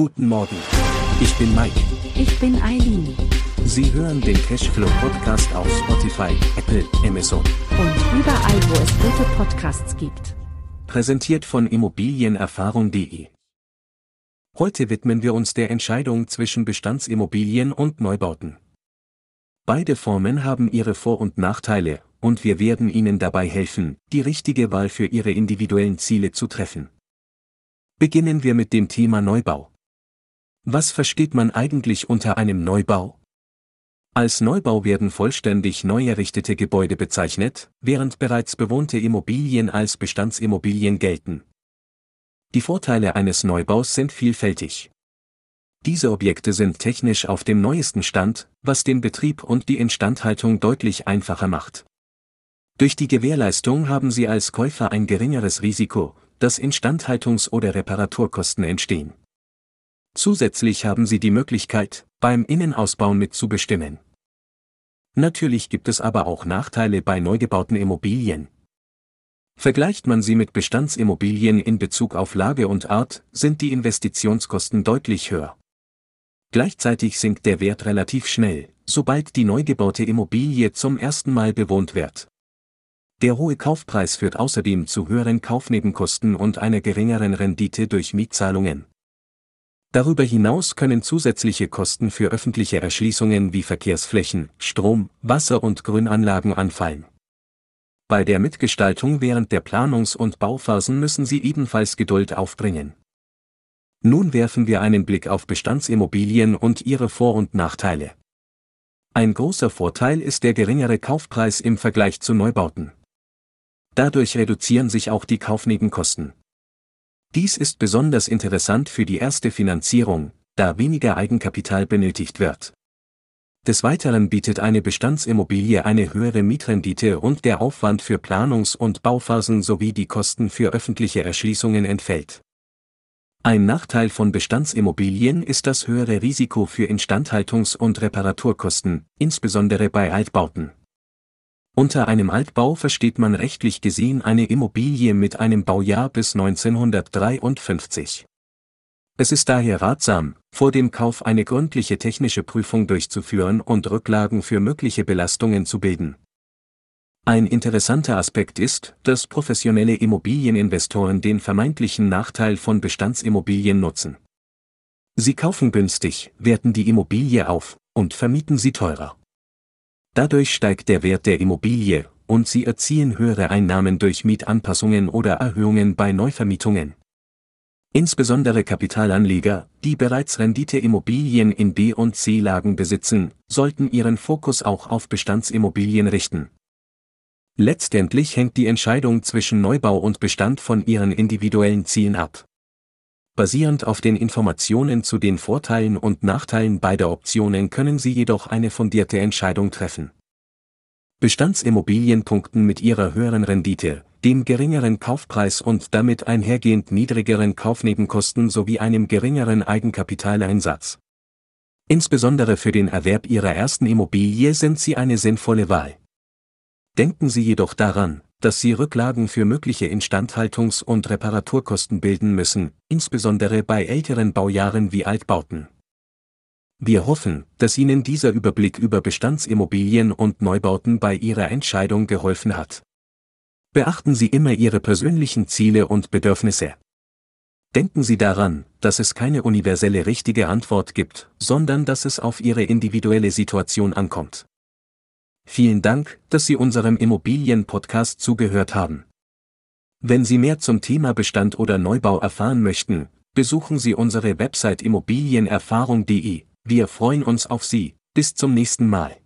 Guten Morgen. Ich bin Mike. Ich bin Eileen. Sie hören den Cashflow Podcast auf Spotify, Apple, Amazon. Und überall, wo es gute Podcasts gibt. Präsentiert von Immobilienerfahrung.de. Heute widmen wir uns der Entscheidung zwischen Bestandsimmobilien und Neubauten. Beide Formen haben ihre Vor- und Nachteile, und wir werden Ihnen dabei helfen, die richtige Wahl für Ihre individuellen Ziele zu treffen. Beginnen wir mit dem Thema Neubau. Was versteht man eigentlich unter einem Neubau? Als Neubau werden vollständig neu errichtete Gebäude bezeichnet, während bereits bewohnte Immobilien als Bestandsimmobilien gelten. Die Vorteile eines Neubaus sind vielfältig. Diese Objekte sind technisch auf dem neuesten Stand, was den Betrieb und die Instandhaltung deutlich einfacher macht. Durch die Gewährleistung haben Sie als Käufer ein geringeres Risiko, dass Instandhaltungs- oder Reparaturkosten entstehen. Zusätzlich haben Sie die Möglichkeit, beim Innenausbau mitzubestimmen. Natürlich gibt es aber auch Nachteile bei neu gebauten Immobilien. Vergleicht man sie mit Bestandsimmobilien in Bezug auf Lage und Art, sind die Investitionskosten deutlich höher. Gleichzeitig sinkt der Wert relativ schnell, sobald die neu gebaute Immobilie zum ersten Mal bewohnt wird. Der hohe Kaufpreis führt außerdem zu höheren Kaufnebenkosten und einer geringeren Rendite durch Mietzahlungen. Darüber hinaus können zusätzliche Kosten für öffentliche Erschließungen wie Verkehrsflächen, Strom, Wasser und Grünanlagen anfallen. Bei der Mitgestaltung während der Planungs- und Bauphasen müssen Sie ebenfalls Geduld aufbringen. Nun werfen wir einen Blick auf Bestandsimmobilien und ihre Vor- und Nachteile. Ein großer Vorteil ist der geringere Kaufpreis im Vergleich zu Neubauten. Dadurch reduzieren sich auch die Kaufnebenkosten. Dies ist besonders interessant für die erste Finanzierung, da weniger Eigenkapital benötigt wird. Des Weiteren bietet eine Bestandsimmobilie eine höhere Mietrendite und der Aufwand für Planungs- und Bauphasen sowie die Kosten für öffentliche Erschließungen entfällt. Ein Nachteil von Bestandsimmobilien ist das höhere Risiko für Instandhaltungs- und Reparaturkosten, insbesondere bei Altbauten. Unter einem Altbau versteht man rechtlich gesehen eine Immobilie mit einem Baujahr bis 1953. Es ist daher ratsam, vor dem Kauf eine gründliche technische Prüfung durchzuführen und Rücklagen für mögliche Belastungen zu bilden. Ein interessanter Aspekt ist, dass professionelle Immobilieninvestoren den vermeintlichen Nachteil von Bestandsimmobilien nutzen. Sie kaufen günstig, werten die Immobilie auf und vermieten sie teurer. Dadurch steigt der Wert der Immobilie, und sie erzielen höhere Einnahmen durch Mietanpassungen oder Erhöhungen bei Neuvermietungen. Insbesondere Kapitalanleger, die bereits Renditeimmobilien in B- und C-Lagen besitzen, sollten ihren Fokus auch auf Bestandsimmobilien richten. Letztendlich hängt die Entscheidung zwischen Neubau und Bestand von ihren individuellen Zielen ab. Basierend auf den Informationen zu den Vorteilen und Nachteilen beider Optionen können Sie jedoch eine fundierte Entscheidung treffen. Bestandsimmobilien punkten mit ihrer höheren Rendite, dem geringeren Kaufpreis und damit einhergehend niedrigeren Kaufnebenkosten sowie einem geringeren Eigenkapitaleinsatz. Insbesondere für den Erwerb Ihrer ersten Immobilie sind sie eine sinnvolle Wahl. Denken Sie jedoch daran, dass Sie Rücklagen für mögliche Instandhaltungs- und Reparaturkosten bilden müssen, insbesondere bei älteren Baujahren wie Altbauten. Wir hoffen, dass Ihnen dieser Überblick über Bestandsimmobilien und Neubauten bei Ihrer Entscheidung geholfen hat. Beachten Sie immer Ihre persönlichen Ziele und Bedürfnisse. Denken Sie daran, dass es keine universelle richtige Antwort gibt, sondern dass es auf Ihre individuelle Situation ankommt. Vielen Dank, dass Sie unserem Immobilien-Podcast zugehört haben. Wenn Sie mehr zum Thema Bestand oder Neubau erfahren möchten, besuchen Sie unsere Website immobilienerfahrung.de. Wir freuen uns auf Sie. Bis zum nächsten Mal.